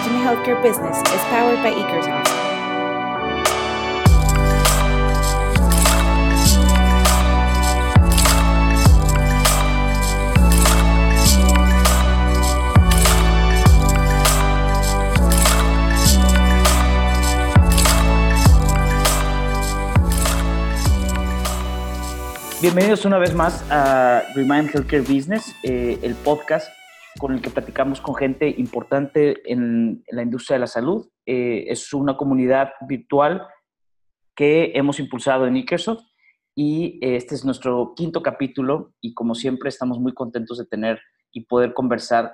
Imagine Healthcare Business is powered by Ekersoft. Bienvenidos una vez más a Remind Healthcare Business, eh, el podcast con el que platicamos con gente importante en, la industria de la salud. Eh, es una comunidad virtual que hemos impulsado en Microsoft y eh, este es nuestro quinto capítulo y como siempre estamos muy contentos de tener y poder conversar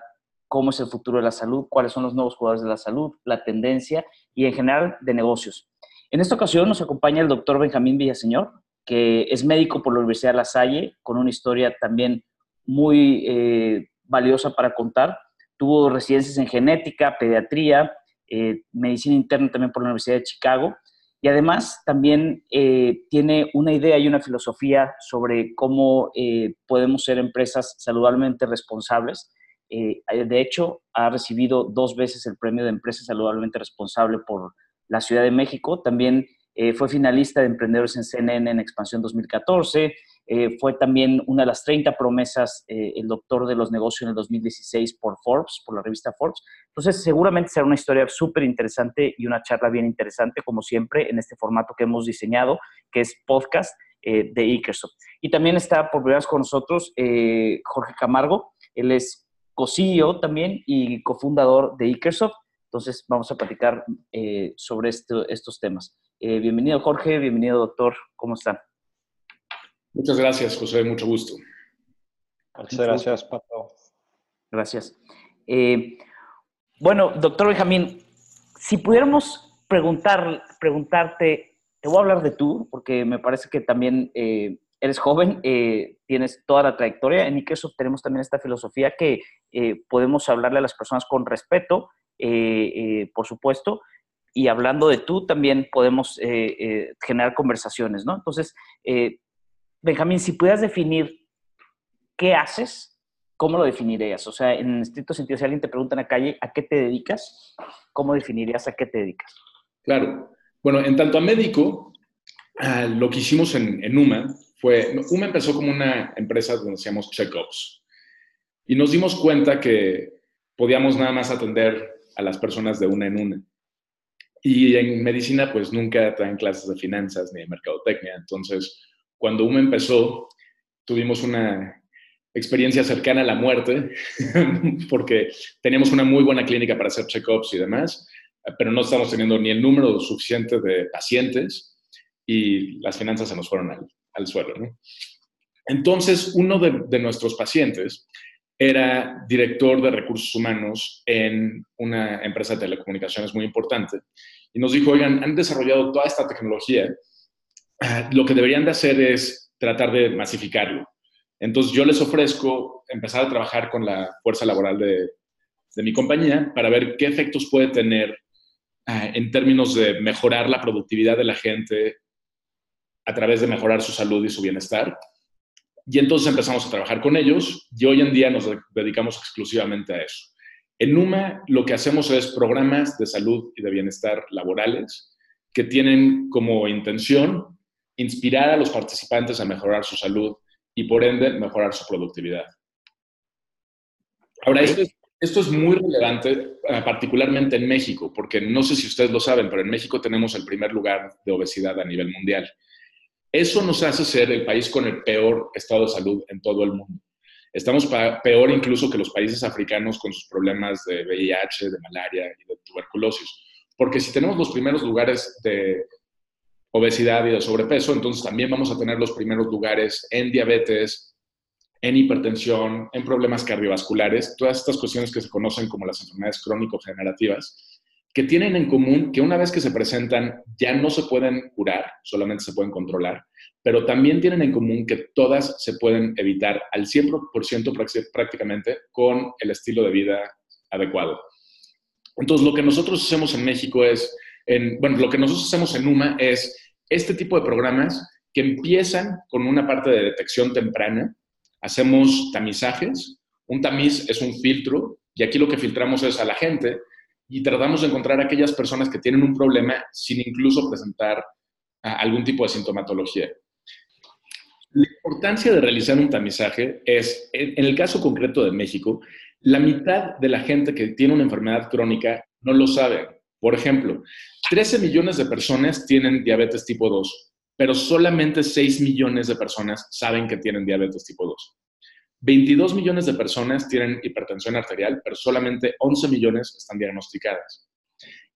cómo es el futuro de la salud, cuáles son los nuevos jugadores de la salud, la tendencia y en general de negocios. En esta ocasión nos acompaña el doctor Benjamín Villaseñor, que es médico por la Universidad de La Salle, con una historia también muy eh, valiosa para contar. Tuvo residencias en genética, pediatría, eh, medicina interna también por la Universidad de Chicago. Y además también eh, tiene una idea y una filosofía sobre cómo podemos ser empresas saludablemente responsables. de hecho, ha recibido dos veces el premio de empresa saludablemente responsable por la Ciudad de México. También eh, fue finalista de Emprendedores en CNN en Expansión 2014. Eh, fue también una de las 30 promesas, eh, el doctor de los negocios en el 2016 por Forbes, por la revista Forbes. Entonces, seguramente será una historia súper interesante y una charla bien interesante, como siempre, en este formato que hemos diseñado, que es podcast de Ikersoft. Y también está por primera vez con nosotros Jorge Camargo. Él es co-CEO también y cofundador de Ikersoft. Entonces, vamos a platicar sobre estos temas. Eh, bienvenido Jorge, bienvenido doctor, ¿cómo están? Muchas gracias, José, mucho gusto. Muchas gracias, Pato. Gracias. Eh, bueno, doctor Benjamín, si pudiéramos preguntar, preguntarte, te voy a hablar de tú, porque me parece que también eh, eres joven, tienes toda la trayectoria. En Microsoft tenemos también esta filosofía que podemos hablarle a las personas con respeto, por supuesto, y hablando de tú también podemos eh, eh, generar conversaciones, ¿no? Entonces, eh, Benjamín, si pudieras definir qué haces, ¿cómo lo definirías? O sea, en estricto sentido, si alguien te pregunta en la calle, ¿a qué te dedicas? ¿Cómo definirías a qué te dedicas? Claro. Bueno, en tanto a médico, ah, lo que hicimos en, en UMA fue, UMA empezó como una empresa donde hacíamos check-ups y nos dimos cuenta que podíamos nada más atender a las personas de una en una. Y en medicina, pues nunca traen clases de finanzas ni de mercadotecnia. Entonces, cuando UMA empezó, tuvimos una experiencia cercana a la muerte, porque teníamos una muy buena clínica para hacer check-ups y demás, pero no estamos teniendo ni el número suficiente de pacientes y las finanzas se nos fueron al, suelo. Entonces, uno de, de nuestros pacientes era director de recursos humanos en una empresa de telecomunicaciones muy importante y nos dijo, oigan, han desarrollado toda esta tecnología, lo que deberían de hacer es tratar de masificarlo. Entonces yo les ofrezco empezar a trabajar con la fuerza laboral de, de mi compañía para ver qué efectos puede tener ah, en términos de mejorar la productividad de la gente a través de mejorar su salud y su bienestar. Y entonces empezamos a trabajar con ellos y hoy en día nos dedicamos exclusivamente a eso. En NUMA lo que hacemos es programas de salud y de bienestar laborales que tienen como intención inspirar a los participantes a mejorar su salud y por ende mejorar su productividad. Ahora, esto es, muy relevante, eh, particularmente en México, porque no sé si ustedes lo saben, pero en México tenemos el primer lugar de obesidad a nivel mundial. Eso nos hace ser el país con el peor estado de salud en todo el mundo. Estamos peor incluso que los países africanos con sus problemas de VIH, de malaria y de tuberculosis. Porque si tenemos los primeros lugares de obesidad y de sobrepeso, entonces también vamos a tener los primeros lugares en diabetes, en hipertensión, en problemas cardiovasculares, todas estas cuestiones que se conocen como las enfermedades crónico-generativas, que tienen en común que una vez que se presentan ya no se pueden curar, solamente se pueden controlar, pero también tienen en común que todas se pueden evitar al 100% prácticamente con el estilo de vida adecuado. Entonces, lo que nosotros hacemos en México es, en, bueno, lo que nosotros hacemos en UMA es este tipo de programas que empiezan con una parte de detección temprana. Hacemos tamizajes. Un tamiz es un filtro y aquí lo que filtramos es a la gente y tratamos de encontrar aquellas personas que tienen un problema sin incluso presentar algún tipo de sintomatología. La importancia de realizar un tamizaje es, en el caso concreto de México, la mitad de la gente que tiene una enfermedad crónica no lo sabe. Por ejemplo, 13 millones de personas tienen diabetes tipo 2, pero solamente 6 millones de personas saben que tienen diabetes tipo 2. 22 millones de personas tienen hipertensión arterial, pero solamente 11 millones están diagnosticadas.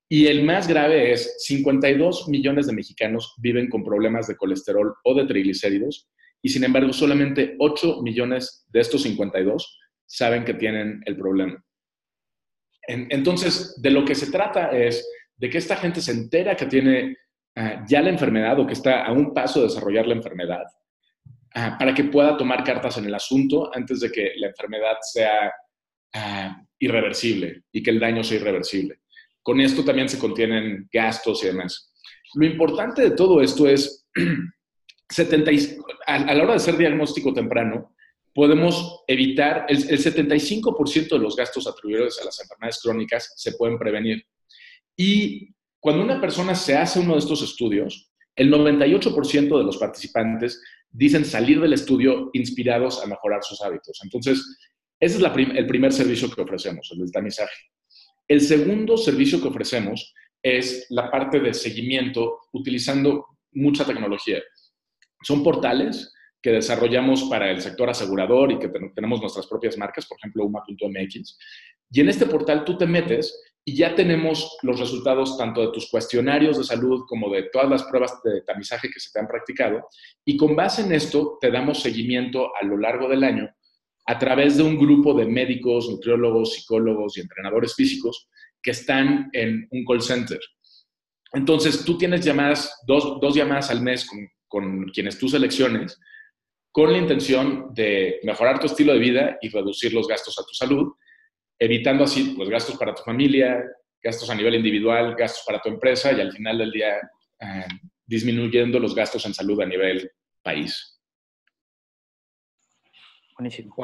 Y el más grave es, 52 millones de mexicanos viven con problemas de colesterol o de triglicéridos, y sin embargo solamente 8 millones de estos 52 saben que tienen el problema. Entonces, de lo que se trata es de que esta gente se entera que tiene ah, ya la enfermedad o que está a un paso de desarrollar la enfermedad, ah, para que pueda tomar cartas en el asunto antes de que la enfermedad sea ah, irreversible y que el daño sea irreversible. Con esto también se contienen gastos y demás. Lo importante de todo esto es, 70, a, a la hora de hacer diagnóstico temprano, podemos evitar, el, 75% de los gastos atribuidos a las enfermedades crónicas se pueden prevenir. Y cuando una persona se hace uno de estos estudios, el 98% de los participantes dicen salir del estudio inspirados a mejorar sus hábitos. Entonces, ese es el primer servicio que ofrecemos, el tamizaje. El segundo servicio que ofrecemos es la parte de seguimiento utilizando mucha tecnología. Son portales que desarrollamos para el sector asegurador y que tenemos nuestras propias marcas, por ejemplo, UMA.mx. Y en este portal tú te metes y ya tenemos los resultados tanto de tus cuestionarios de salud como de todas las pruebas de tamizaje que se te han practicado. Y con base en esto te damos seguimiento a lo largo del año a través de un grupo de médicos, nutriólogos, psicólogos y entrenadores físicos que están en un call center. Entonces, tú tienes llamadas, dos, dos llamadas al mes con, con quienes tú selecciones con la intención de mejorar tu estilo de vida y reducir los gastos a tu salud, evitando así los gastos para tu familia, gastos a nivel individual, gastos para tu empresa y al final del día eh, disminuyendo los gastos en salud a nivel país. Buenísimo.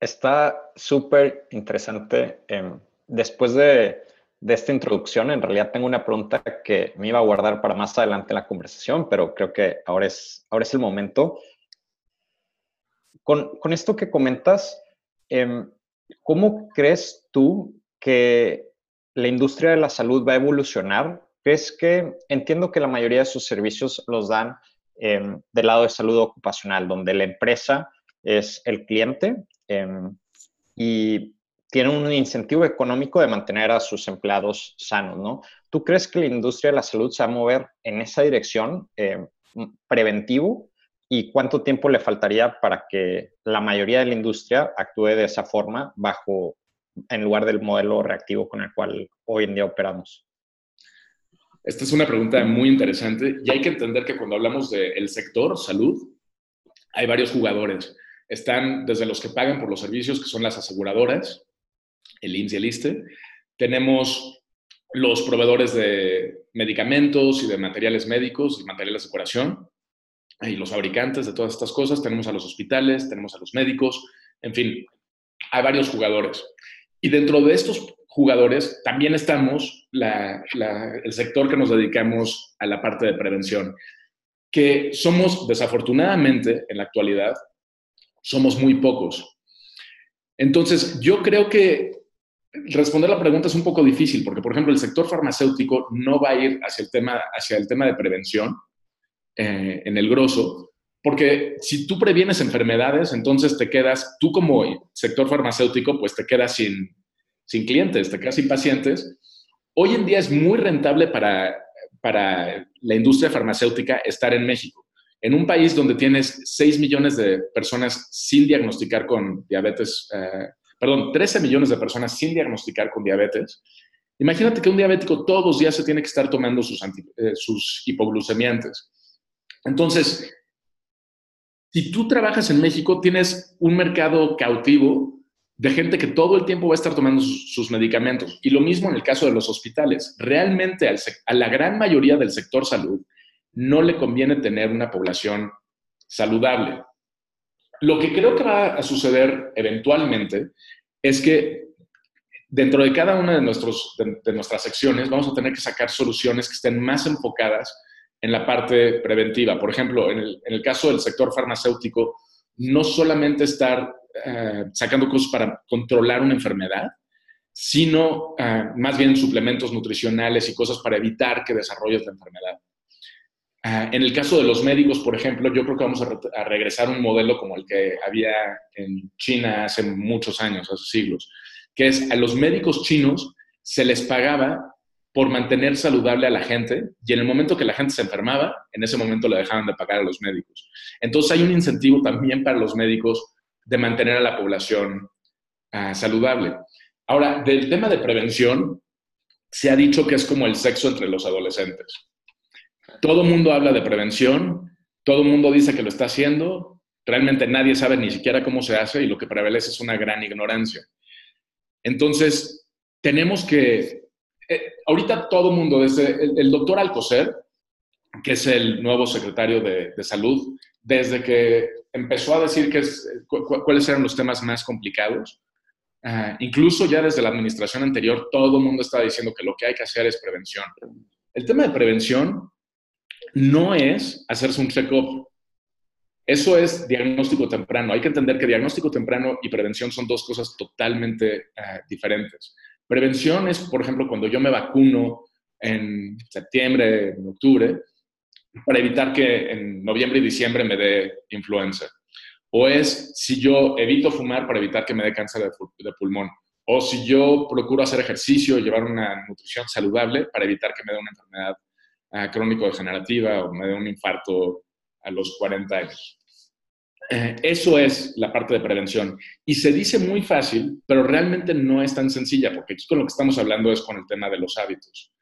Está súper interesante. Em, después de, de, esta introducción, en realidad tengo una pregunta que me iba a guardar para más adelante en la conversación, pero creo que ahora es, ahora es el momento. Con, esto que comentas, em, ¿cómo crees tú que la industria de la salud va a evolucionar? ¿Crees que, entiendo que la mayoría de sus servicios los dan em, del lado de salud ocupacional, donde la empresa es el cliente em, y tiene un incentivo económico de mantener a sus empleados sanos, ¿no? ¿Tú crees que la industria de la salud se va a mover en esa dirección preventivo y cuánto tiempo le faltaría para que la mayoría de la industria actúe de esa forma bajo en lugar del modelo reactivo con el cual hoy en día operamos? Esta es una pregunta muy interesante y hay que entender que cuando hablamos del sector salud, hay varios jugadores. Están desde los que pagan por los servicios, que son las aseguradoras, el INSS y el ISTE. Tenemos los proveedores de medicamentos y de materiales médicos y materiales de curación y los fabricantes de todas estas cosas, tenemos a los hospitales, tenemos a los médicos, en fin, hay varios jugadores. Y dentro de estos jugadores también estamos el sector que nos dedicamos a la parte de prevención, que somos, desafortunadamente, en la actualidad, somos muy pocos. Entonces, yo creo que responder la pregunta es un poco difícil, porque, por ejemplo, el sector farmacéutico no va a ir hacia el tema, hacia el tema de prevención, eh, en el grosso, porque si tú previenes enfermedades, entonces te quedas, tú como sector farmacéutico, pues te quedas sin, sin clientes, te quedas sin pacientes. Hoy en día es muy rentable para, para la industria farmacéutica estar en México. En un país donde tienes 6 millones de personas sin diagnosticar con diabetes, eh, perdón, 13 millones de personas sin diagnosticar con diabetes, imagínate que un diabético todos los días se tiene que estar tomando sus, eh, sus hipoglucemiantes. Entonces, si tú trabajas en México, tienes un mercado cautivo de gente que todo el tiempo va a estar tomando sus, medicamentos. Y lo mismo en el caso de los hospitales. Realmente a la gran mayoría del sector salud no le conviene tener una población saludable. Lo que creo que va a suceder eventualmente es que dentro de cada una de, de, nuestras secciones vamos a tener que sacar soluciones que estén más enfocadas en la parte preventiva. Por ejemplo, en el, caso del sector farmacéutico, no solamente estar eh, sacando cosas para controlar una enfermedad, sino eh, más bien suplementos nutricionales y cosas para evitar que desarrolles la enfermedad. Eh, en el caso de los médicos, por ejemplo, yo creo que vamos a, a, regresar a un modelo como el que había en China hace muchos años, hace siglos, que es a los médicos chinos se les pagaba por mantener saludable a la gente y en el momento que la gente se enfermaba, en ese momento le dejaban de pagar a los médicos. Entonces hay un incentivo también para los médicos de mantener a la población uh, saludable. Ahora, del tema de prevención, se ha dicho que es como el sexo entre los adolescentes. Todo el mundo habla de prevención, todo el mundo dice que lo está haciendo, realmente nadie sabe ni siquiera cómo se hace y lo que prevalece es una gran ignorancia. Entonces, tenemos que, ahorita todo mundo, desde el, doctor Alcocer, que es el nuevo secretario de, salud, desde que empezó a decir que es, cuáles eran los temas más complicados, Ah, incluso ya desde la administración anterior, todo el mundo está diciendo que lo que hay que hacer es prevención. El tema de prevención no es hacerse un check-up. Eso es diagnóstico temprano. Hay que entender que diagnóstico temprano y prevención son dos cosas totalmente ah, diferentes. Prevención es, por ejemplo, cuando yo me vacuno en septiembre, en octubre, para evitar que en noviembre y diciembre me dé influenza. O es si yo evito fumar para evitar que me dé cáncer de, pulmón. O si yo procuro hacer ejercicio y llevar una nutrición saludable para evitar que me dé una enfermedad uh, crónico-degenerativa o me dé un infarto a los 40 años. Eh, eso es la parte de prevención. Y se dice muy fácil, pero realmente no es tan sencilla, porque aquí con lo que estamos hablando es con el tema de los hábitos.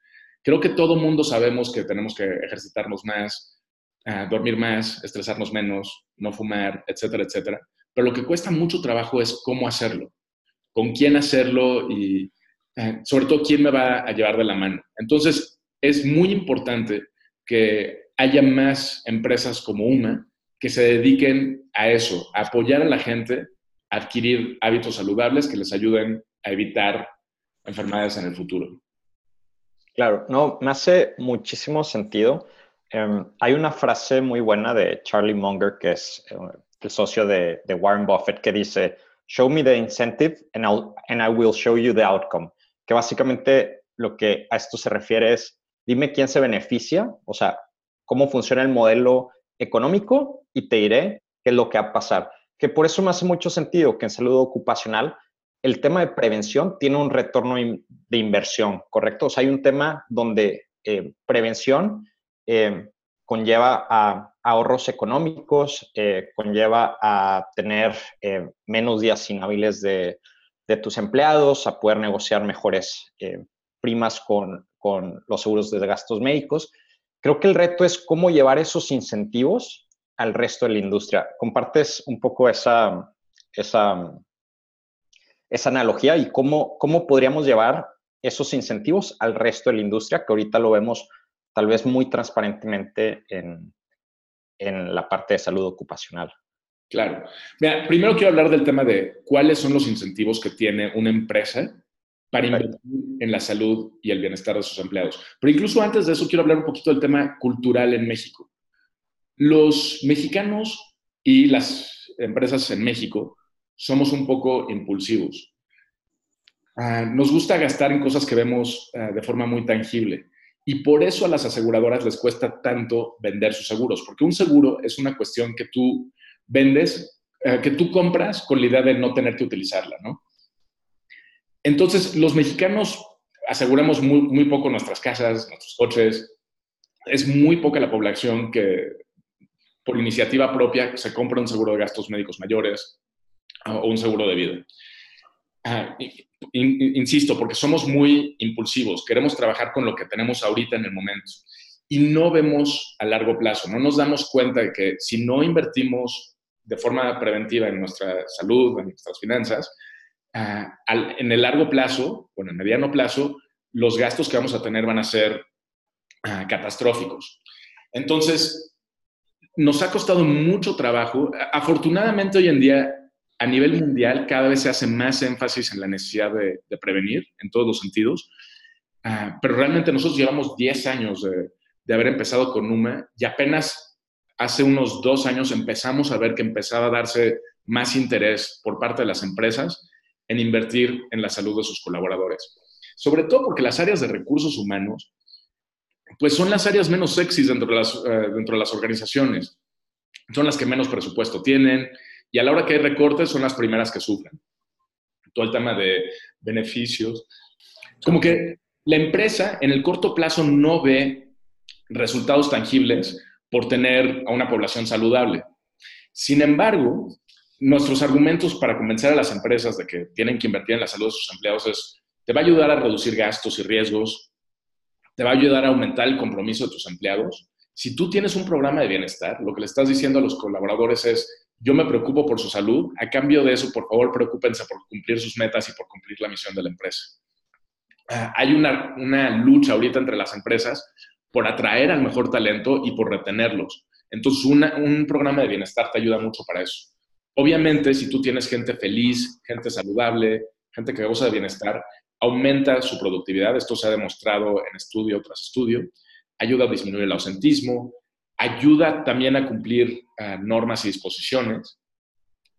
Creo que todo mundo sabemos que tenemos que ejercitarnos más, dormir más, estresarnos menos, no fumar, etcétera, etcétera. Pero lo que cuesta mucho trabajo es cómo hacerlo, con quién hacerlo y eh, sobre todo quién me va a llevar de la mano. Entonces, es muy importante que haya más empresas como una que se dediquen a eso, a apoyar a la gente a adquirir hábitos saludables que les ayuden a evitar enfermedades en el futuro. Claro, no, me hace muchísimo sentido. Em, hay una frase muy buena de Charlie Munger, que es eh, el socio de, Warren Buffett, que dice, show me the incentive and, and I will show you the outcome. Que básicamente lo que a esto se refiere es, dime quién se beneficia, o sea, cómo funciona el modelo económico y te diré qué es lo que va a pasar. Que por eso me hace mucho sentido que en salud ocupacional el tema de prevención tiene un retorno de inversión, ¿correcto? O sea, hay un tema donde eh, prevención eh, conlleva a ahorros económicos, eh, conlleva a tener menos días inhábiles de, de, tus empleados, a poder negociar mejores primas con, con, los seguros de gastos médicos. Creo que el reto es cómo llevar esos incentivos al resto de la industria. ¿Compartes un poco esa, esa, analogía y cómo, cómo podríamos llevar esos incentivos al resto de la industria, que ahorita lo vemos tal vez muy transparentemente en, en la parte de salud ocupacional. Claro. Primero quiero hablar del tema de cuáles son los incentivos que tiene una empresa para invertir en la salud y el bienestar de sus empleados. Pero incluso antes de eso quiero hablar un poquito del tema cultural en México. Los mexicanos y las empresas en México somos un poco impulsivos. Ah, nos gusta gastar en cosas que vemos ah, de forma muy tangible. Y por eso a las aseguradoras les cuesta tanto vender sus seguros, porque un seguro es una cuestión que tú vendes, eh, que tú compras con la idea de no tener que utilizarla, ¿no? Entonces, los mexicanos aseguramos muy, poco nuestras casas, nuestros coches. Es muy poca la población que por iniciativa propia se compra un seguro de gastos médicos mayores o un seguro de vida. Ah, insisto, porque somos muy impulsivos, queremos trabajar con lo que tenemos ahorita en el momento y no vemos a largo plazo, no nos damos cuenta de que si no invertimos de forma preventiva en nuestra salud, en nuestras finanzas, ah, en el largo plazo o en el mediano plazo, los gastos que vamos a tener van a ser ah, catastróficos. Entonces, nos ha costado mucho trabajo. Afortunadamente hoy en día a nivel mundial cada vez se hace más énfasis en la necesidad de, prevenir en todos los sentidos, ah, pero realmente nosotros llevamos 10 años de, de, haber empezado con NUMA y apenas hace unos dos años empezamos a ver que empezaba a darse más interés por parte de las empresas en invertir en la salud de sus colaboradores. Sobre todo porque las áreas de recursos humanos, pues son las áreas menos sexys dentro de las, eh, dentro de las organizaciones. Son las que menos presupuesto tienen, y a la hora que hay recortes son las primeras que sufren. Todo el tema de beneficios. Como que la empresa en el corto plazo no ve resultados tangibles por tener a una población saludable. Sin embargo, nuestros argumentos para convencer a las empresas de que tienen que invertir en la salud de sus empleados es, te va a ayudar a reducir gastos y riesgos, te va a ayudar a aumentar el compromiso de tus empleados. Si tú tienes un programa de bienestar, lo que le estás diciendo a los colaboradores es, yo me preocupo por su salud, a cambio de eso, por favor, preocúpense por cumplir sus metas y por cumplir la misión de la empresa. Ah, hay una, una lucha ahorita entre las empresas por atraer al mejor talento y por retenerlos. Entonces, un programa de bienestar te ayuda mucho para eso. Obviamente, si tú tienes gente feliz, gente saludable, gente que goza de bienestar, aumenta su productividad. Esto se ha demostrado en estudio tras estudio. Ayuda a disminuir el ausentismo, ayuda también a cumplir uh, normas y disposiciones.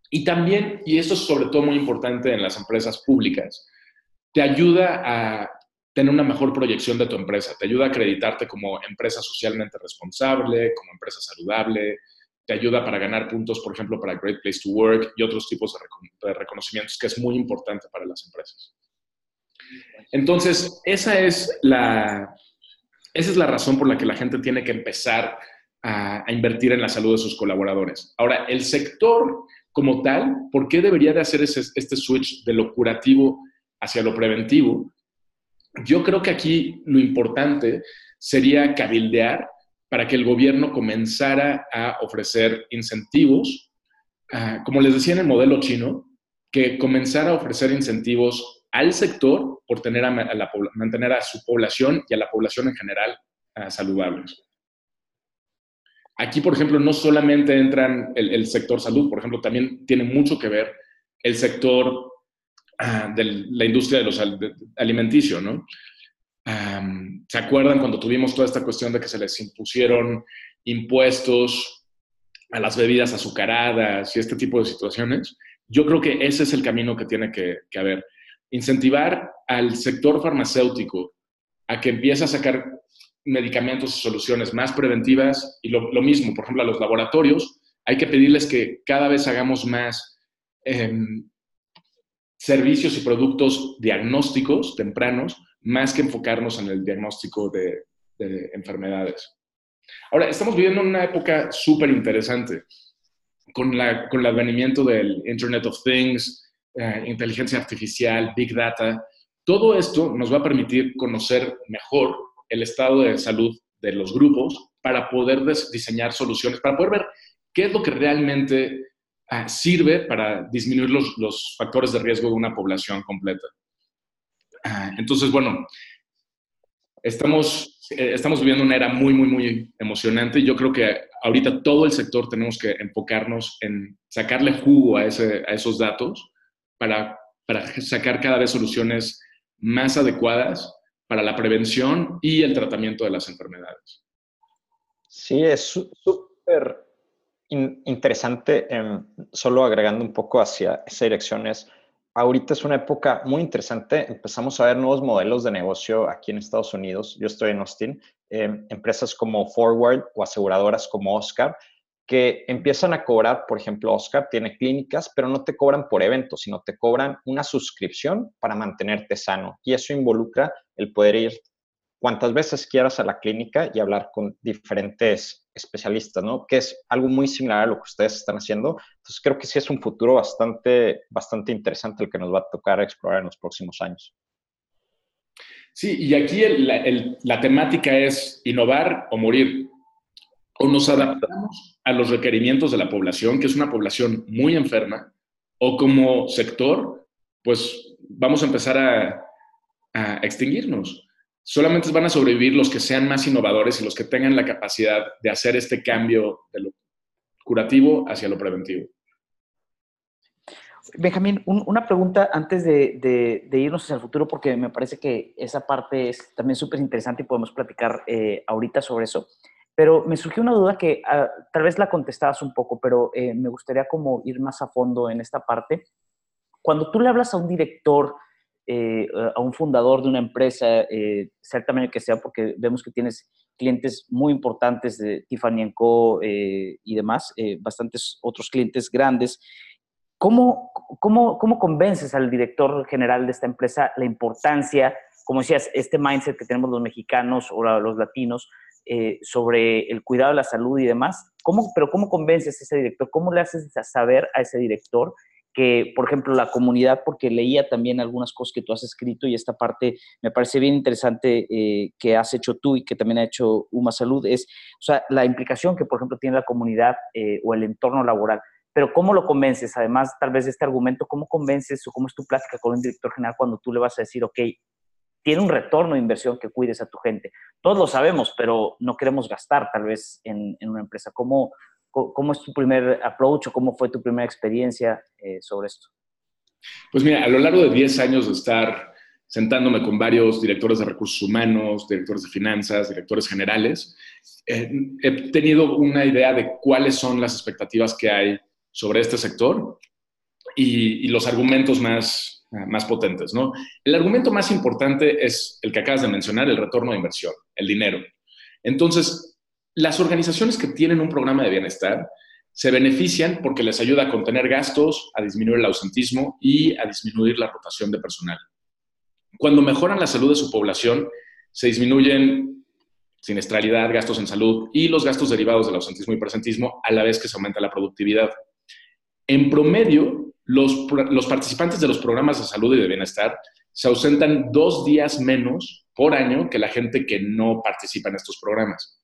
Y también, y esto es sobre todo muy importante en las empresas públicas, te ayuda a tener una mejor proyección de tu empresa, te ayuda a acreditarte como empresa socialmente responsable, como empresa saludable, te ayuda para ganar puntos, por ejemplo, para Great Place to Work y otros tipos de, reconocimientos que es muy importante para las empresas. Entonces, esa es la, esa es la razón por la que la gente tiene que empezar a, invertir en la salud de sus colaboradores. Ahora, el sector como tal, ¿por qué debería de hacer este switch de lo curativo hacia lo preventivo? Yo creo que aquí lo importante sería cabildear para que el gobierno comenzara a ofrecer incentivos, ah, como les decía en el modelo chino, que comenzara a ofrecer incentivos al sector por mantener a su población y a la población en general uh, saludables. Aquí, por ejemplo, no solamente entran el, sector salud, por ejemplo, también tiene mucho que ver el sector ah, de la industria de los alimenticios, ¿no? ¿Se acuerdan cuando tuvimos toda esta cuestión de que se les impusieron impuestos a las bebidas azucaradas y este tipo de situaciones? Yo creo que ese es el camino que tiene que, haber. Incentivar al sector farmacéutico a que empiece a sacar medicamentos y soluciones más preventivas y lo, mismo, por ejemplo, a los laboratorios, hay que pedirles que cada vez hagamos más em, servicios y productos diagnósticos tempranos, más que enfocarnos en el diagnóstico de, enfermedades. Ahora, estamos viviendo una época súper interesante con, la, con el advenimiento del Internet of Things, eh, inteligencia artificial, Big Data. Todo esto nos va a permitir conocer mejor el estado de salud de los grupos para poder diseñar soluciones, para poder ver qué es lo que realmente ah, sirve para disminuir los, factores de riesgo de una población completa. Ah, entonces, bueno, estamos, eh, estamos viviendo una era muy, muy, muy emocionante. Yo creo que ahorita todo el sector tenemos que enfocarnos en sacarle jugo a, ese, a esos datos para, para sacar cada vez soluciones más adecuadas para la prevención y el tratamiento de las enfermedades. Sí, es súper interesante, em, solo agregando un poco hacia esa dirección, es, ahorita es una época muy interesante, empezamos a ver nuevos modelos de negocio aquí en Estados Unidos, yo estoy en Austin, em, empresas como Forward o aseguradoras como Oscar, que empiezan a cobrar, por ejemplo, Oscar tiene clínicas, pero no te cobran por eventos, sino te cobran una suscripción para mantenerte sano. Y eso involucra el poder ir cuantas veces quieras a la clínica y hablar con diferentes especialistas, ¿no? Que es algo muy similar a lo que ustedes están haciendo. Entonces creo que sí es un futuro bastante, bastante interesante el que nos va a tocar explorar en los próximos años. Sí, y aquí la temática es innovar o morir. O nos adaptamos a los requerimientos de la población, que es una población muy enferma, o como sector, pues vamos a empezar a, extinguirnos. Solamente van a sobrevivir los que sean más innovadores y los que tengan la capacidad de hacer este cambio de lo curativo hacia lo preventivo. Benjamín, una pregunta antes de, irnos hacia el futuro, porque me parece que esa parte es también súper interesante y podemos platicar eh, ahorita sobre eso. Pero me surgió una duda que ah, tal vez la contestabas un poco, pero eh, me gustaría como ir más a fondo en esta parte. Cuando tú le hablas a un director, eh, a un fundador de una empresa, sea el tamaño que sea, porque vemos que tienes clientes muy importantes de Tiffany Co. y demás, bastantes otros clientes grandes. ¿Cómo, cómo, cómo convences al director general de esta empresa la importancia, como decías, este mindset que tenemos los mexicanos o los latinos eh, sobre el cuidado de la salud y demás? ¿Cómo, pero ¿cómo convences a ese director? ¿Cómo le haces saber a ese director que, por ejemplo, la comunidad, porque leía también algunas cosas que tú has escrito y esta parte me parece bien interesante eh, que has hecho tú y que también ha hecho Uma Salud, es, o sea, la implicación que, por ejemplo, tiene la comunidad eh, o el entorno laboral pero ¿cómo lo convences? Además, tal vez de este argumento, ¿cómo convences o cómo es tu plática con un director general cuando tú le vas a decir, ok, tiene un retorno de inversión que cuides a tu gente? Todos lo sabemos, pero no queremos gastar tal vez en, una empresa. ¿Cómo, ¿Cómo, es tu primer approach o cómo fue tu primera experiencia eh, sobre esto? Pues mira, a lo largo de 10 años de estar sentándome con varios directores de recursos humanos, directores de finanzas, directores generales, eh, he tenido una idea de cuáles son las expectativas que hay sobre este sector y, los argumentos más, más potentes. ¿no? El argumento más importante es el que acabas de mencionar, el retorno de inversión, el dinero. Entonces, las organizaciones que tienen un programa de bienestar se benefician porque les ayuda a contener gastos, a disminuir el ausentismo y a disminuir la rotación de personal. Cuando mejoran la salud de su población, se disminuyen siniestralidad, gastos en salud y los gastos derivados del ausentismo y presentismo a la vez que se aumenta la productividad. En promedio, los, participantes de los programas de salud y de bienestar se ausentan dos días menos por año que la gente que no participa en estos programas.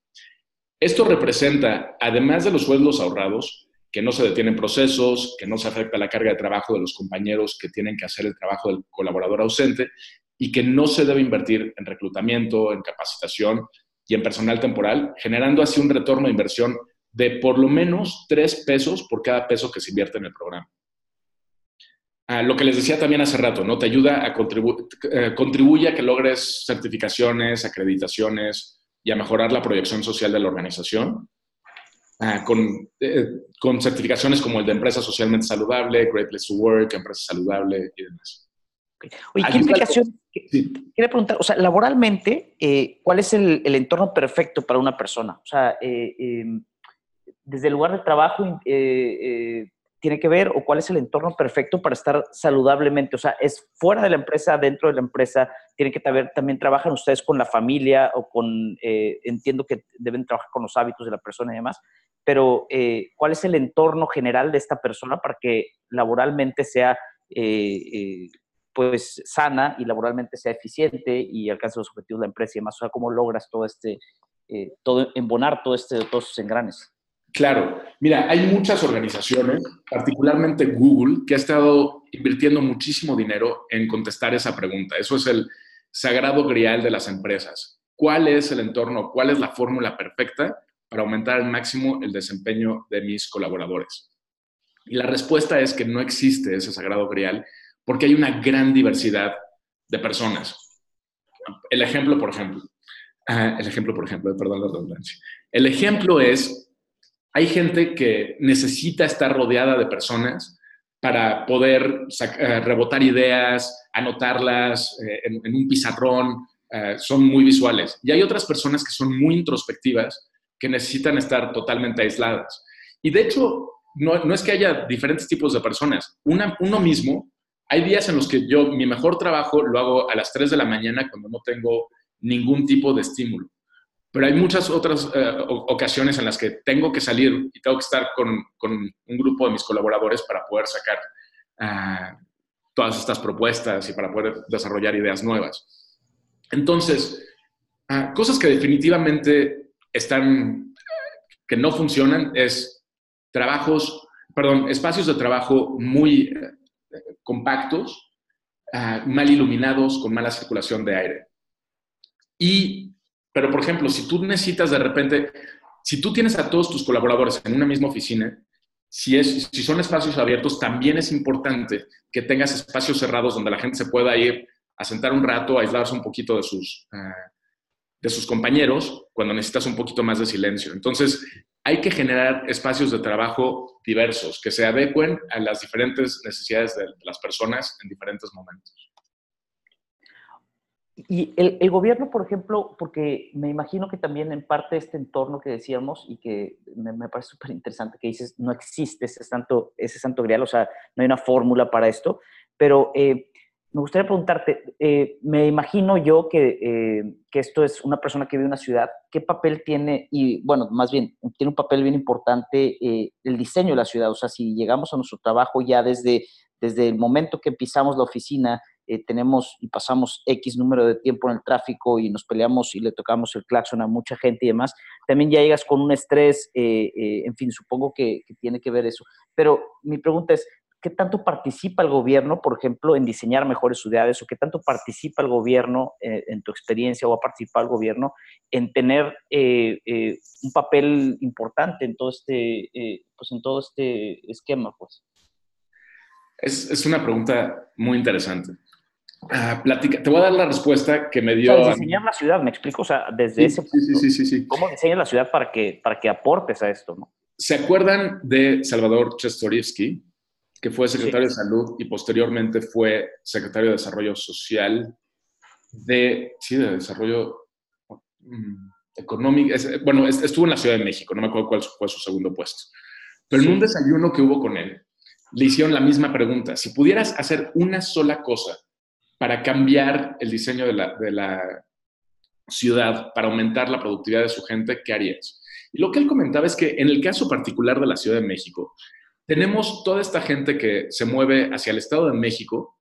Esto representa, además de los sueldos ahorrados, que no se detienen procesos, que no se afecta la carga de trabajo de los compañeros que tienen que hacer el trabajo del colaborador ausente y que no se debe invertir en reclutamiento, en capacitación y en personal temporal, generando así un retorno de inversión de por lo menos tres pesos por cada peso que se invierte en el programa. Ah, lo que les decía también hace rato, ¿no? Te ayuda a contribuir, eh, contribuye a que logres certificaciones, acreditaciones y a mejorar la proyección social de la organización. Ah, con, eh, con, certificaciones como el de empresa socialmente saludable, Great Place to Work, empresa saludable y demás. Oye, ¿qué implicación? Quería preguntar, o sea, laboralmente, eh, ¿cuál es el, el, entorno perfecto para una persona? O sea, em, desde el lugar de trabajo eh, eh, tiene que ver o cuál es el entorno perfecto para estar saludablemente? O sea, ¿es fuera de la empresa, dentro de la empresa? ¿Tiene que haber, también trabajan ustedes con la familia o con, eh, entiendo que deben trabajar con los hábitos de la persona y demás, pero ¿cuál es el entorno general de esta persona para que laboralmente sea pues sana y laboralmente sea eficiente y alcance los objetivos de la empresa y demás? O sea, ¿cómo logras todo este, todo, embonar todo este, todos sus engranes? Claro, mira, hay muchas organizaciones, particularmente Google, que ha estado invirtiendo muchísimo dinero en contestar esa pregunta. Eso es el sagrado grial de las empresas. ¿Cuál es el entorno, cuál es la fórmula perfecta para aumentar al máximo el desempeño de mis colaboradores? Y la respuesta es que no existe ese sagrado grial porque hay una gran diversidad de personas. El ejemplo, por ejemplo, ah, el ejemplo, por ejemplo, perdón la redundancia. El ejemplo es hay gente que necesita estar rodeada de personas para poder eh, rebotar ideas, anotarlas eh, en, un pizarrón, eh, son muy visuales. Y hay otras personas que son muy introspectivas, que necesitan estar totalmente aisladas. Y de hecho, no, es que haya diferentes tipos de personas. uno mismo, hay días en los que yo mi mejor trabajo lo hago a las 3 de la mañana cuando no tengo ningún tipo de estímulo. Pero hay muchas otras eh, ocasiones en las que tengo que salir y tengo que estar con, con un grupo de mis colaboradores para poder sacar ah, todas estas propuestas y para poder desarrollar ideas nuevas. Entonces, ah, cosas que definitivamente están, que no funcionan es trabajos, perdón, espacios de trabajo muy eh, compactos, ah, mal iluminados, con mala circulación de aire. Y pero, por ejemplo, si tú necesitas de repente, si tú tienes a todos tus colaboradores en una misma oficina, si, es, si son espacios abiertos, también es importante que tengas espacios cerrados donde la gente se pueda ir a sentar un rato, a aislarse un poquito de sus, ah, de sus compañeros cuando necesitas un poquito más de silencio. Entonces, hay que generar espacios de trabajo diversos que se adecuen a las diferentes necesidades de las personas en diferentes momentos. Y el, gobierno, por ejemplo, porque me imagino que también en parte este entorno que decíamos y que me, parece súper interesante que dices, no existe ese santo, ese santo grial, o sea, no hay una fórmula para esto, pero eh, me gustaría preguntarte, eh, me imagino yo que, eh, que, esto es una persona que vive en una ciudad, ¿qué papel tiene? Y bueno, más bien, tiene un papel bien importante el diseño de la ciudad, o sea, si llegamos a nuestro trabajo ya desde, desde el momento que pisamos la oficina, eh, tenemos y pasamos X número de tiempo en el tráfico y nos peleamos y le tocamos el claxon a mucha gente y demás, también ya llegas con un estrés, eh, eh, en fin, supongo que, tiene que ver eso. Pero mi pregunta es, ¿qué tanto participa el gobierno, por ejemplo, en diseñar mejores ciudades o qué tanto participa el gobierno en tu experiencia o ha participado el gobierno en tener un papel importante en todo este, pues en todo este esquema? Pues? Es, es una pregunta muy interesante. Ah, te voy a dar la respuesta que me dio. O diseñar la ciudad, me explico, o sea, desde ese punto. Sí, sí, sí, sí, ¿Cómo diseñas la ciudad para que, para que aportes a esto? ¿no? ¿Se acuerdan de Salvador Chestorivsky, que fue secretario de Salud y posteriormente fue secretario de Desarrollo Social de, sí, de Desarrollo mm, Económico? bueno, estuvo en la Ciudad de México, no me acuerdo cuál fue su segundo puesto. Pero en un desayuno que hubo con él, le hicieron la misma pregunta. Si pudieras hacer una sola cosa para cambiar el diseño de la, ciudad, para aumentar la productividad de su gente, ¿qué harías? Y lo que él comentaba es que en el caso particular de la Ciudad de México, tenemos toda esta gente que se mueve hacia el Estado de México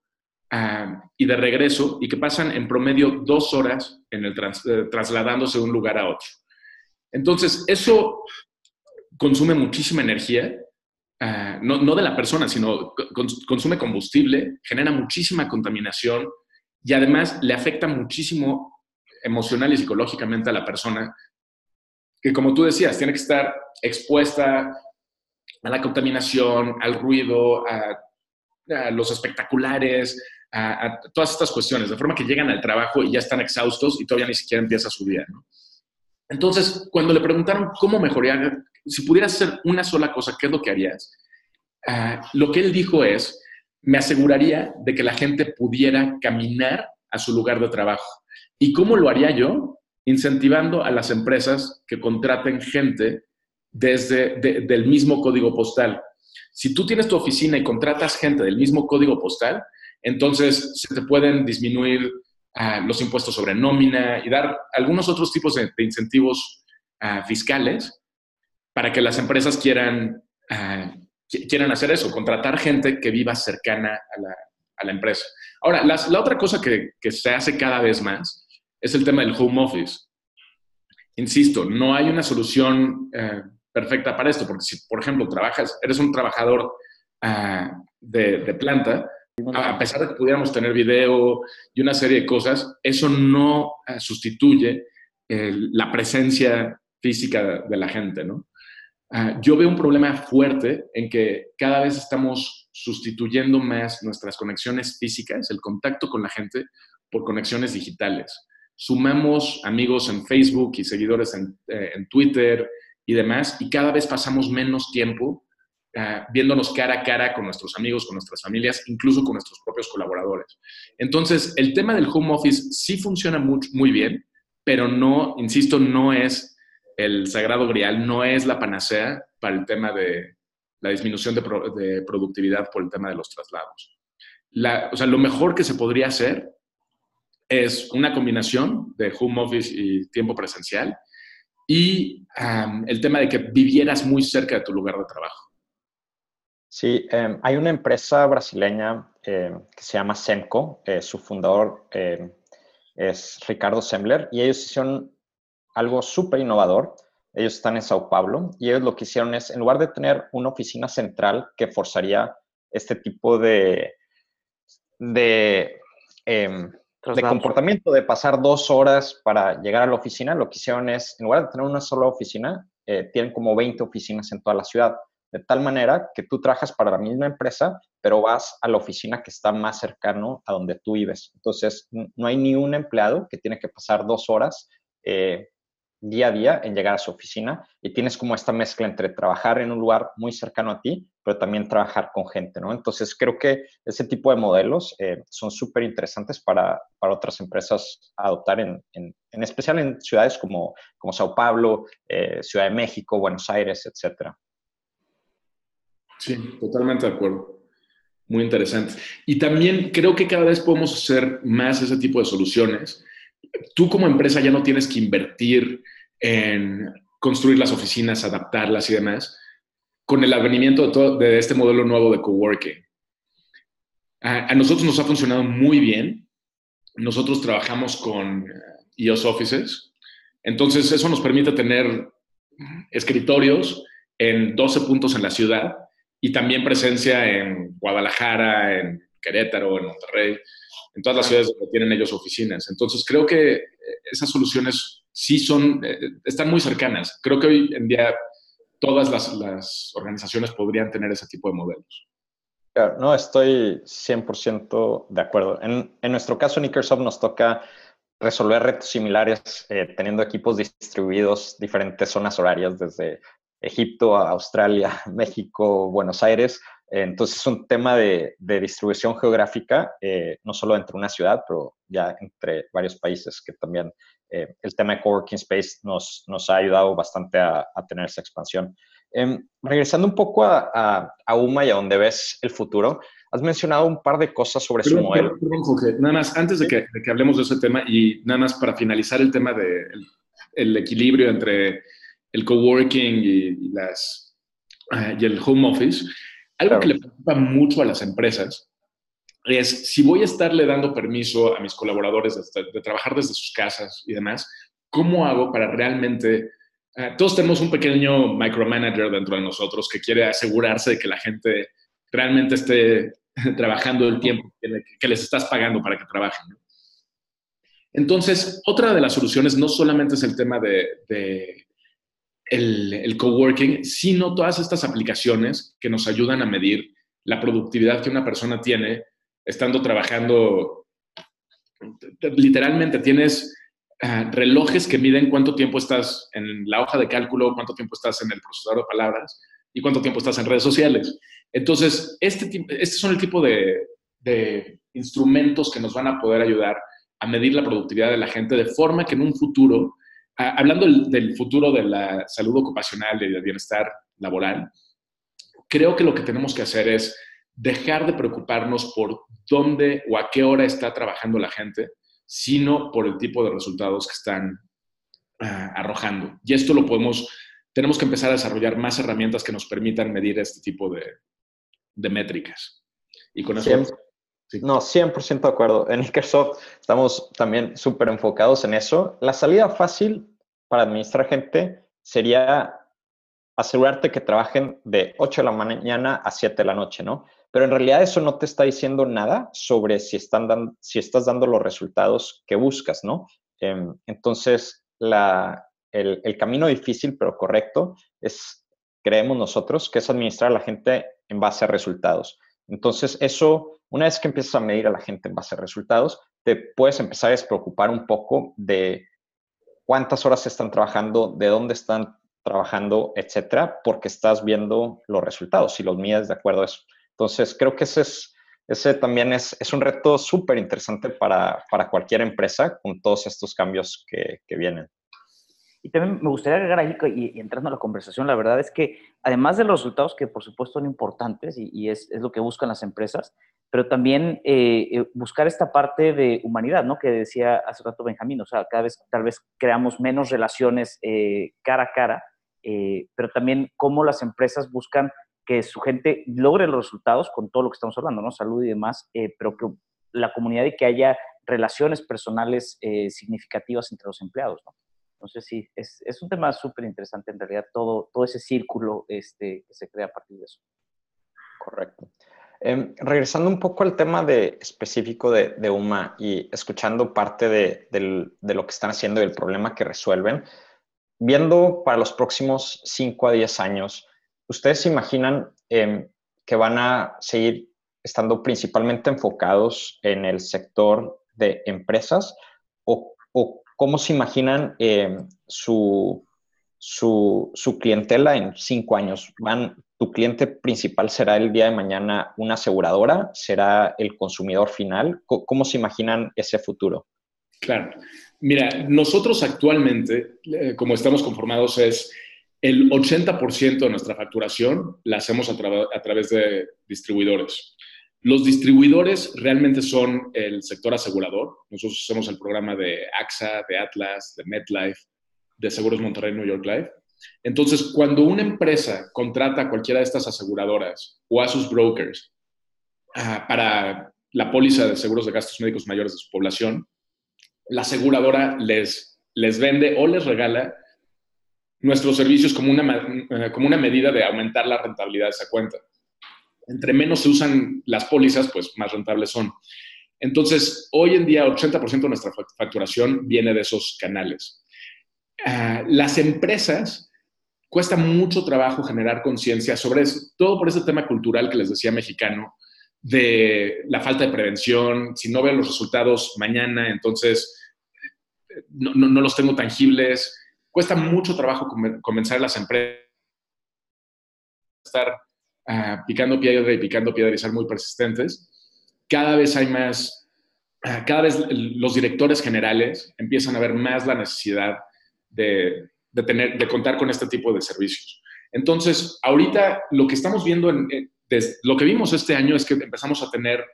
ah, y de regreso y que pasan en promedio dos horas en el eh, trasladándose de un lugar a otro. Entonces, eso consume muchísima energía Ah, no, de la persona, sino consume combustible, genera muchísima contaminación y además le afecta muchísimo emocional y psicológicamente a la persona, que como tú decías, tiene que estar expuesta a la contaminación, al ruido, a, los espectaculares, a, todas estas cuestiones, de forma que llegan al trabajo y ya están exhaustos y todavía ni siquiera empieza su día. Entonces, cuando le preguntaron cómo mejorar, si pudieras hacer una sola cosa, ¿qué es lo que harías? Ah, lo que él dijo es, me aseguraría de que la gente pudiera caminar a su lugar de trabajo. ¿Y cómo lo haría yo? Incentivando a las empresas que contraten gente desde del mismo código postal. Si tú tienes tu oficina y contratas gente del mismo código postal, entonces se te pueden disminuir los impuestos sobre nómina y dar algunos otros tipos de, incentivos ah, fiscales para que las empresas quieran, ah, quieran hacer eso, contratar gente que viva cercana a la, a la empresa. Ahora, la otra cosa que, que, se hace cada vez más es el tema del home office. Insisto, no hay una solución eh, perfecta para esto, porque si, por ejemplo, trabajas, eres un trabajador ah, de, planta, a pesar de que pudiéramos tener video y una serie de cosas, eso no eh, sustituye la presencia física de la gente, ¿no? Ah, yo veo un problema fuerte en que cada vez estamos sustituyendo más nuestras conexiones físicas, el contacto con la gente, por conexiones digitales. Sumamos amigos en Facebook y seguidores en, eh, Twitter y demás, y cada vez pasamos menos tiempo Ah, viéndonos cara a cara con nuestros amigos, con nuestras familias, incluso con nuestros propios colaboradores. Entonces, el tema del home office sí funciona muy bien, pero no, insisto, no es el sagrado grial, no es la panacea para el tema de la disminución de, productividad por el tema de los traslados. o sea, lo mejor que se podría hacer es una combinación de home office y tiempo presencial y el tema de que vivieras muy cerca de tu lugar de trabajo. Sí, em, hay una empresa brasileña em, que se llama Semco, eh, su fundador em, es Ricardo Sembler y ellos hicieron algo súper innovador. Ellos están en Sao Paulo y ellos lo que hicieron es, en lugar de tener una oficina central que forzaría este tipo de, de, de comportamiento, de pasar dos horas para llegar a la oficina, lo que hicieron es, en lugar de tener una sola oficina, eh, tienen como 20 oficinas en toda la ciudad. de tal manera que tú trabajas para la misma empresa, pero vas a la oficina que está más cercano a donde tú vives. Entonces, no hay ni un empleado que tiene que pasar dos horas eh, día a día en llegar a su oficina y tienes como esta mezcla entre trabajar en un lugar muy cercano a ti, pero también trabajar con gente, ¿no? Entonces creo que ese tipo de modelos eh, son súper interesantes para, para, otras empresas adoptar, en, en, en, especial en ciudades como, como Sao Paulo, eh, Ciudad de México, Buenos Aires, etcétera. Sí, totalmente de acuerdo. Muy interesante. Y también creo que cada vez podemos hacer más ese tipo de soluciones. Tú como empresa ya no tienes que invertir en construir las oficinas, adaptarlas y demás, con el advenimiento de, todo, de este modelo nuevo de coworking. A, a, nosotros nos ha funcionado muy bien. Nosotros trabajamos con EOS Offices, entonces eso nos permite tener escritorios en 12 puntos en la ciudad y también presencia en Guadalajara, en Querétaro, en Monterrey, en todas las ciudades donde tienen ellos oficinas. Entonces creo que esas soluciones sí son, eh, están muy cercanas. Creo que hoy en día todas las, las organizaciones podrían tener ese tipo de modelos. no, estoy 100% de acuerdo. En, en, nuestro caso, en Ikersoft nos toca resolver retos similares eh, teniendo equipos distribuidos diferentes zonas horarias desde Egipto a Australia, México, Buenos Aires. Entonces es un tema de, de distribución geográfica, eh, no solo entre una ciudad, pero ya entre varios países que también eh, el tema de coworking space nos, nos ha ayudado bastante a, a tener esa expansión. Eh, regresando un poco a, a, a, UMA y a donde ves el futuro, has mencionado un par de cosas sobre perdón, su modelo. Perdón, Jorge, nada más, antes de que, de que, hablemos de ese tema y nada más para finalizar el tema del de el equilibrio entre el coworking y, y, las, uh, y el home office, algo claro. que le preocupa mucho a las empresas es si voy a estarle dando permiso a mis colaboradores de, de trabajar desde sus casas y demás, ¿cómo hago para realmente... Uh, todos tenemos un pequeño micromanager dentro de nosotros que quiere asegurarse de que la gente realmente esté trabajando el tiempo que, que les estás pagando para que trabajen. ¿no? Entonces, otra de las soluciones no solamente es el tema de, de el, el, coworking, sino todas estas aplicaciones que nos ayudan a medir la productividad que una persona tiene estando trabajando, literalmente tienes uh, relojes que miden cuánto tiempo estás en la hoja de cálculo, cuánto tiempo estás en el procesador de palabras y cuánto tiempo estás en redes sociales. Entonces, este, este son el tipo de, instrumentos que nos van a poder ayudar a medir la productividad de la gente de forma que en un futuro, hablando del, futuro de la salud ocupacional y del bienestar laboral, creo que lo que tenemos que hacer es dejar de preocuparnos por dónde o a qué hora está trabajando la gente, sino por el tipo de resultados que están uh, arrojando. Y esto lo podemos, tenemos que empezar a desarrollar más herramientas que nos permitan medir este tipo de, de métricas. Y con eso... No, 100% de acuerdo. En Microsoft estamos también súper enfocados en eso. La salida fácil para administrar gente sería asegurarte que trabajen de 8 de la mañana a 7 de la noche, ¿no? Pero en realidad eso no te está diciendo nada sobre si, están dan, si estás dando los resultados que buscas, ¿no? Eh, entonces, la, el, el, camino difícil pero correcto es, creemos nosotros, que es administrar a la gente en base a resultados. Entonces, eso, una vez que empiezas a medir a la gente en base a resultados, te puedes empezar a despreocupar un poco de cuántas horas están trabajando, de dónde están trabajando, etcétera, porque estás viendo los resultados y los mides de acuerdo a eso. Entonces, creo que ese, es, ese también es, es un reto súper interesante para, para, cualquier empresa con todos estos cambios que, que, vienen. Y también me gustaría agregar ahí, y, entrando a la conversación, la verdad es que además de los resultados que por supuesto son importantes y, y es, es, lo que buscan las empresas, pero también eh, eh, buscar esta parte de humanidad, ¿no? Que decía hace rato Benjamín, o sea, cada vez tal vez creamos menos relaciones eh, cara a cara, eh, pero también cómo las empresas buscan que su gente logre los resultados con todo lo que estamos hablando, ¿no? Salud y demás, eh, pero que la comunidad y que haya relaciones personales eh, significativas entre los empleados, ¿no? Entonces, sí, es, es un tema súper interesante en realidad, todo, todo ese círculo este, que se crea a partir de eso. Correcto. Eh, regresando un poco al tema específico de, de UMA y escuchando parte de, lo que están haciendo y el problema que resuelven, viendo para los próximos 5 a 10 años, ¿ustedes se imaginan em, que van a seguir estando principalmente enfocados en el sector de empresas o, cómo se imaginan em, su, clientela en cinco años? ¿Van, ¿Tu cliente principal será el día de mañana una aseguradora? ¿Será el consumidor final? ¿Cómo, se imaginan ese futuro? Claro. Mira, nosotros actualmente, eh, como estamos conformados, es el 80% de nuestra facturación la hacemos a, través de distribuidores. Los distribuidores realmente son el sector asegurador. Nosotros hacemos el programa de AXA, de Atlas, de MetLife, de Seguros Monterrey, New York Life. Entonces, cuando una empresa contrata a cualquiera de estas aseguradoras o a sus brokers ah, para la póliza de seguros de gastos médicos mayores de su población, la aseguradora les, les vende o les regala nuestros servicios como una, eh, como una medida de aumentar la rentabilidad de esa cuenta. Entre menos se usan las pólizas, pues más rentables son. Entonces, hoy en día, 80% de nuestra facturación viene de esos canales. Ah, las empresas cuesta mucho trabajo generar conciencia sobre eso, todo por ese tema cultural que les decía mexicano, de la falta de prevención, si no veo los resultados mañana, entonces no, no los tengo tangibles, cuesta mucho trabajo comenzar las empresas estar ah, picando piedra y picando piedra y ser muy persistentes. Cada vez hay más, ah, cada vez los directores generales empiezan a ver más la necesidad de, tener, de contar con este tipo de servicios. Entonces, ahorita lo que estamos viendo, en, lo que vimos este año es que empezamos a tener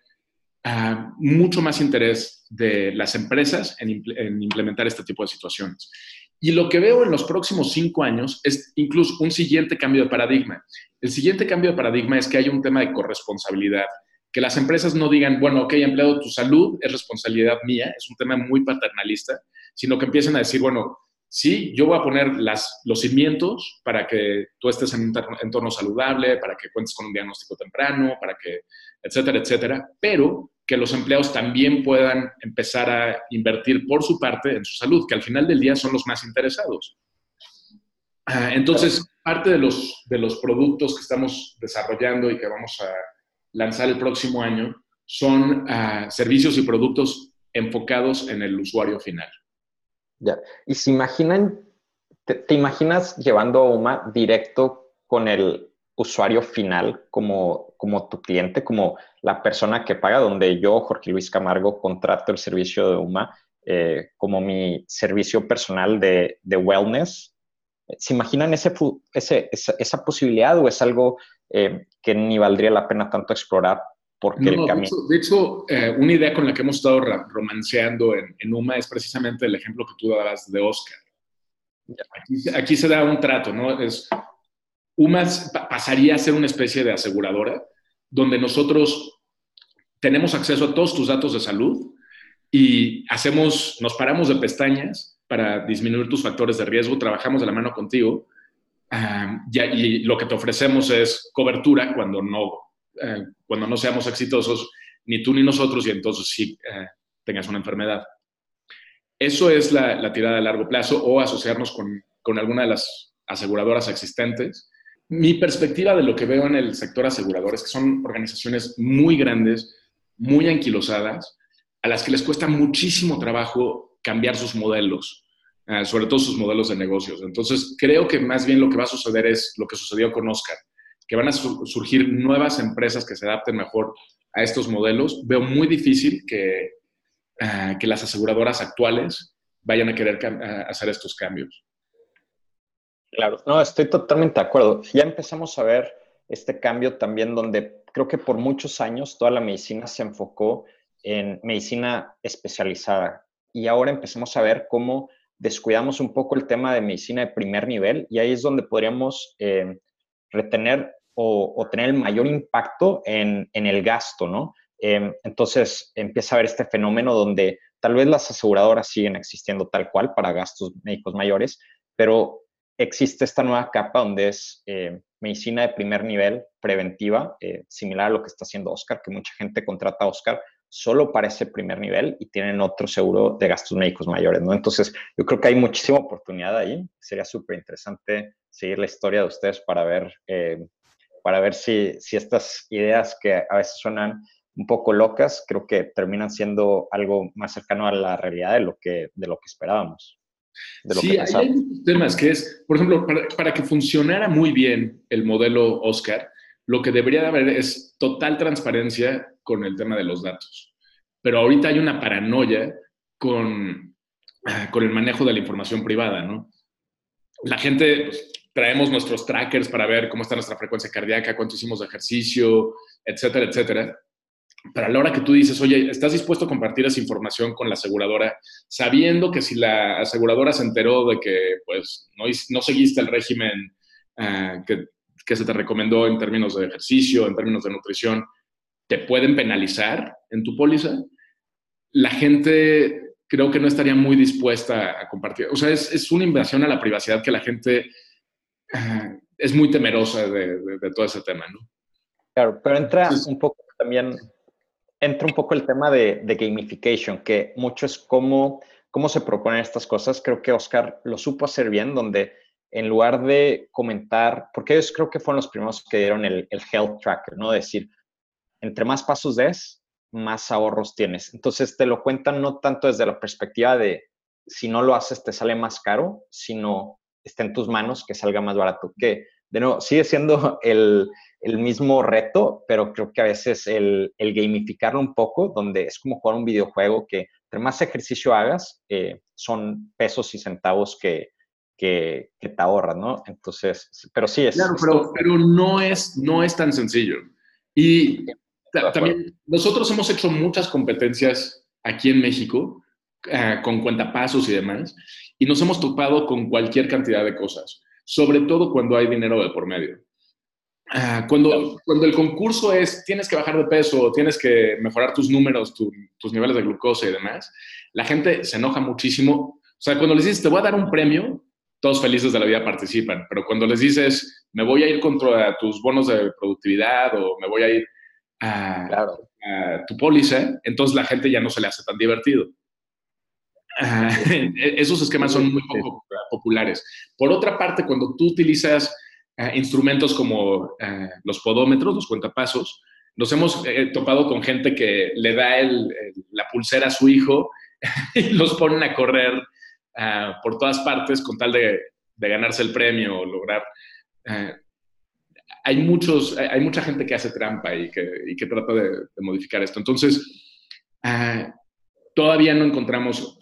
ah, mucho más interés de las empresas en, en, implementar este tipo de situaciones. Y lo que veo en los próximos cinco años es incluso un siguiente cambio de paradigma. El siguiente cambio de paradigma es que haya un tema de corresponsabilidad, que las empresas no digan, bueno, ok, empleado, tu salud es responsabilidad mía, es un tema muy paternalista, sino que empiecen a decir, bueno, sí, yo voy a poner los cimientos para que tú estés en un entorno saludable, para que cuentes con un diagnóstico temprano, para que, etcétera, etcétera, pero que los empleados también puedan empezar a invertir por su parte en su salud, que al final del día son los más interesados. Ah, entonces, parte de los, de los productos que estamos desarrollando y que vamos a lanzar el próximo año son ah, servicios y productos enfocados en el usuario final. Ya, y se imaginan, te, imaginas llevando a UMA directo con el usuario final como, como tu cliente, como la persona que paga, donde yo, Jorge Luis Camargo, contrato el servicio de UMA eh, como mi servicio personal de, de wellness. ¿Se imaginan ese, ese, esa, posibilidad o es algo eh, que ni valdría la pena tanto explorar? Porque el camino... De hecho, eh, una idea con la que hemos estado romanceando en, en, UMA es precisamente el ejemplo que tú dabas de Oscar. Aquí, aquí, se da un trato, ¿no? Es UMAS pasaría a ser una especie de aseguradora donde nosotros tenemos acceso a todos tus datos de salud y hacemos, nos paramos de pestañas para disminuir tus factores de riesgo, trabajamos de la mano contigo y, lo que te ofrecemos es cobertura cuando no, eh, cuando no seamos exitosos, ni tú ni nosotros, y entonces sí eh, tengas una enfermedad. Eso es la, tirada a largo plazo o asociarnos con, con alguna de las aseguradoras existentes mi perspectiva de lo que veo en el sector asegurador es que son organizaciones muy grandes, muy anquilosadas, a las que les cuesta muchísimo trabajo cambiar sus modelos, eh, sobre todo sus modelos de negocios. Entonces, creo que más bien lo que va a suceder es lo que sucedió con Oscar, que van a surgir nuevas empresas que se adapten mejor a estos modelos. Veo muy difícil que, eh, que las aseguradoras actuales vayan a querer hacer estos cambios. Claro, no, estoy totalmente de acuerdo. Ya empezamos a ver este cambio también donde creo que por muchos años toda la medicina se enfocó en medicina especializada y ahora empezamos a ver cómo descuidamos un poco el tema de medicina de primer nivel y ahí es donde podríamos eh, retener o, tener el mayor impacto en, el gasto, ¿no? Em, entonces empieza a haber este fenómeno donde tal vez las aseguradoras siguen existiendo tal cual para gastos médicos mayores, pero existe esta nueva capa donde es eh, medicina de primer nivel preventiva, eh, similar a lo que está haciendo Oscar, que mucha gente contrata a Oscar solo para ese primer nivel y tienen otro seguro de gastos médicos mayores, ¿no? Entonces, yo creo que hay muchísima oportunidad ahí. Sería súper interesante seguir la historia de ustedes para ver, eh, para ver si, si estas ideas que a veces suenan un poco locas, creo que terminan siendo algo más cercano a la realidad de lo que, de lo que esperábamos. sí, hay temas que es, por ejemplo, para, para, que funcionara muy bien el modelo Oscar, lo que debería de haber es total transparencia con el tema de los datos. Pero ahorita hay una paranoia con, ah, con el manejo de la información privada, ¿no? La gente, pues, traemos nuestros trackers para ver cómo está nuestra frecuencia cardíaca, cuánto hicimos de ejercicio, etcétera, etcétera para la hora que tú dices, oye, ¿estás dispuesto a compartir esa información con la aseguradora, sabiendo que si la aseguradora se enteró de que pues, no, no seguiste el régimen ah, que, que, se te recomendó en términos de ejercicio, en términos de nutrición, te pueden penalizar en tu póliza? La gente creo que no estaría muy dispuesta a compartir. O sea, es, es una invasión a la privacidad que la gente es muy temerosa de, de, todo ese tema, ¿no? Claro, pero entra un poco también entra un poco el tema de, gamification, que mucho es cómo, cómo se proponen estas cosas. Creo que Oscar lo supo hacer bien, donde en lugar de comentar, porque ellos creo que fueron los primeros que dieron el, health tracker, ¿no? Decir, entre más pasos des, más ahorros tienes. Entonces te lo cuentan no tanto desde la perspectiva de si no lo haces te sale más caro, sino está en tus manos que salga más barato. Que, de nuevo, sigue siendo el, el mismo reto, pero creo que a veces el, el, gamificarlo un poco, donde es como jugar un videojuego que entre más ejercicio hagas, eh, son pesos y centavos que, que, te ahorras, ¿no? Entonces, pero sí es... Claro, pero, pero no, es, no es tan sencillo. Y también nosotros hemos hecho muchas competencias aquí en México uh, con cuentapasos y demás, y nos hemos topado con cualquier cantidad de cosas, sobre todo cuando hay dinero de por medio. Ah, cuando, cuando el concurso es tienes que bajar de peso, tienes que mejorar tus números, tus niveles de glucosa y demás, la gente se enoja muchísimo. O sea, cuando les dices te voy a dar un premio, todos felices de la vida participan. Pero cuando les dices me voy a ir contra tus bonos de productividad o me voy a ir a, tu póliza, entonces la gente ya no se le hace tan divertido. Ah, esos esquemas son muy poco populares. Por otra parte, cuando tú utilizas eh, instrumentos como eh, los podómetros, los cuentapasos. Nos hemos eh, topado con gente que le da la pulsera a su hijo y los ponen a correr por todas partes con tal de, ganarse el premio o lograr... hay, muchos, hay mucha gente que hace trampa y que, trata de, de, modificar esto. Entonces, todavía no encontramos...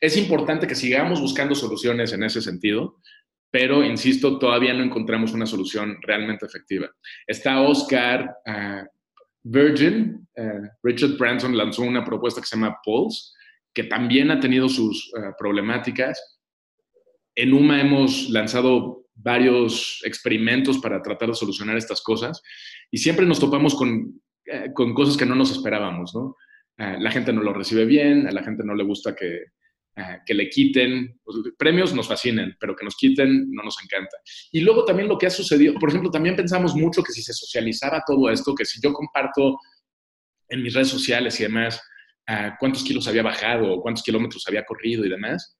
Es importante que sigamos buscando soluciones en ese sentido, pero insisto, todavía no encontramos una solución realmente efectiva. Está Oscar ah, Virgin, eh, Richard Branson lanzó una propuesta que se llama Pulse, que también ha tenido sus ah, problemáticas. En UMA hemos lanzado varios experimentos para tratar de solucionar estas cosas y siempre nos topamos con, eh, con cosas que no nos esperábamos, ¿no? Ah, la gente no lo recibe bien, a la gente no le gusta que, que le quiten, los premios nos fascinan, pero que nos quiten no nos encanta. Y luego también lo que ha sucedido, por ejemplo, también pensamos mucho que si se socializara todo esto, que si yo comparto en mis redes sociales y demás uh, cuántos kilos había bajado, cuántos kilómetros había corrido y demás,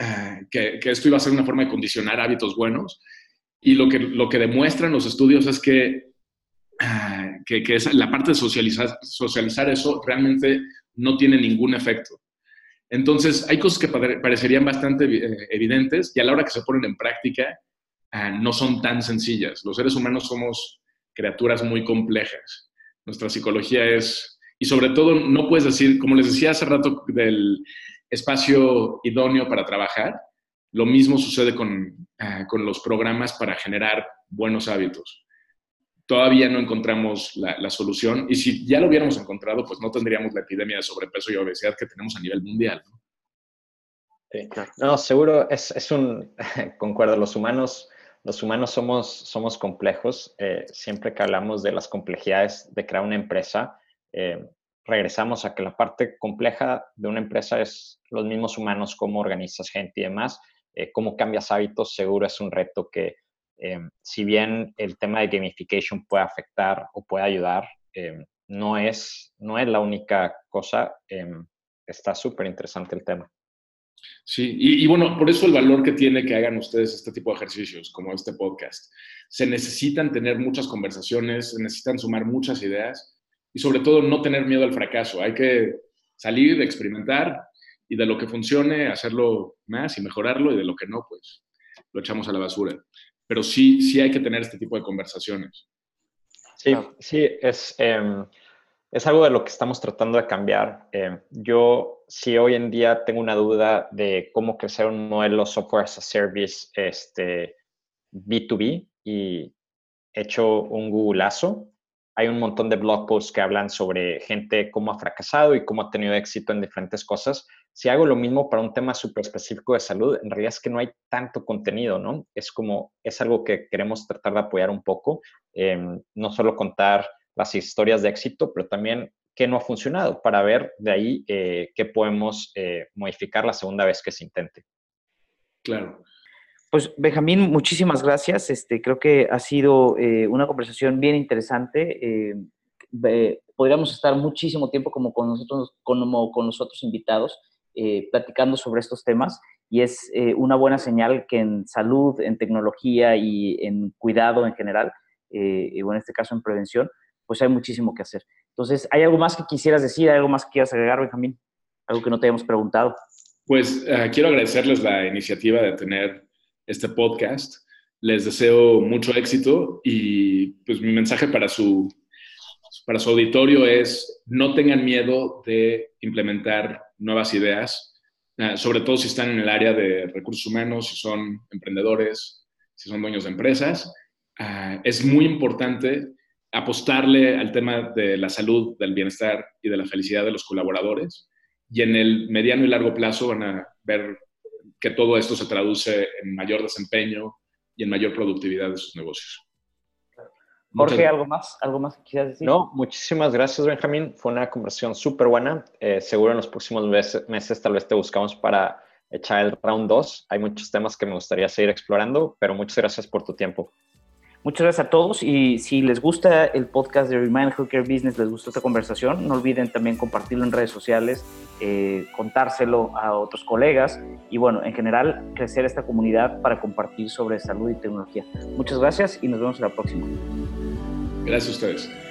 uh, que, que, esto iba a ser una forma de condicionar hábitos buenos. Y lo que, lo que demuestran los estudios es que, uh, que, la parte de socializar, socializar eso realmente no tiene ningún efecto. Entonces, hay cosas que parecerían bastante eh, evidentes y a la hora que se ponen en práctica ah, no son tan sencillas. Los seres humanos somos criaturas muy complejas. Nuestra psicología es, y sobre todo no puedes decir, como les decía hace rato del espacio idóneo para trabajar, lo mismo sucede con, ah, con los programas para generar buenos hábitos todavía no encontramos la, solución y si ya lo hubiéramos encontrado, pues no tendríamos la epidemia de sobrepeso y obesidad que tenemos a nivel mundial. ¿no? Seguro es, es un, concuerdo, los humanos, los humanos somos, somos complejos. Eh, siempre que hablamos de las complejidades de crear una empresa, eh, regresamos a que la parte compleja de una empresa es los mismos humanos, cómo organizas gente y demás, eh, cómo cambias hábitos, seguro es un reto que Em, si bien el tema de gamification puede afectar o puede ayudar, em, no es, no es la única cosa. Em, está súper interesante el tema. Sí, y, bueno, por eso el valor que tiene que hagan ustedes este tipo de ejercicios, como este podcast. Se necesitan tener muchas conversaciones, se necesitan sumar muchas ideas y sobre todo no tener miedo al fracaso. Hay que salir, experimentar y de lo que funcione, hacerlo más y mejorarlo y de lo que no, pues lo echamos a la basura. Pero sí, sí hay que tener este tipo de conversaciones. Sí, sí, es, em, es algo de lo que estamos tratando de cambiar. Em, yo, si hoy en día tengo una duda de cómo crecer un modelo software as a service este, B2B y he hecho un Googleazo, hay un montón de blog posts que hablan sobre gente cómo ha fracasado y cómo ha tenido éxito en diferentes cosas. Si hago lo mismo para un tema súper específico de salud, en realidad es que no hay tanto contenido, ¿no? Es como, es algo que queremos tratar de apoyar un poco, em, no solo contar las historias de éxito, pero también qué no ha funcionado para ver de ahí eh, qué podemos eh, modificar la segunda vez que se intente. Claro. Pues Benjamín, muchísimas gracias. Este, creo que ha sido eh, una conversación bien interesante. Eh, podríamos estar muchísimo tiempo como con nosotros, como con los otros invitados, eh, platicando sobre estos temas y es una buena señal que en salud, en tecnología y en cuidado en general, y en este caso en prevención, pues hay muchísimo que hacer. Entonces, ¿hay algo más que quisieras decir? ¿Hay algo más que quieras agregar, Benjamín? Algo que no te hayamos preguntado. Pues quiero agradecerles la iniciativa de tener este podcast. Les deseo mucho éxito y pues mi mensaje para su, para su auditorio es no tengan miedo de implementar nuevas ideas, ah, sobre todo si están en el área de recursos humanos, si son emprendedores, si son dueños de empresas. Ah, es muy importante apostarle al tema de la salud, del bienestar y de la felicidad de los colaboradores. Y en el mediano y largo plazo van a ver que todo esto se traduce en mayor desempeño y en mayor productividad de sus negocios. Jorge, ¿algo más? ¿Algo más que quieras decir? No, muchísimas gracias, Benjamín. Fue una conversación súper buena. Eh, seguro en los próximos meses, meses tal vez te buscamos para echar el round 2. Hay muchos temas que me gustaría seguir explorando, pero muchas gracias por tu tiempo. Muchas gracias a todos y si les gusta el podcast de Remind Healthcare Business, les gustó esta conversación, no olviden también compartirlo en redes sociales, eh, contárselo a otros colegas y bueno, en general crecer esta comunidad para compartir sobre salud y tecnología. Muchas gracias y nos vemos en la próxima. Gracias a ustedes.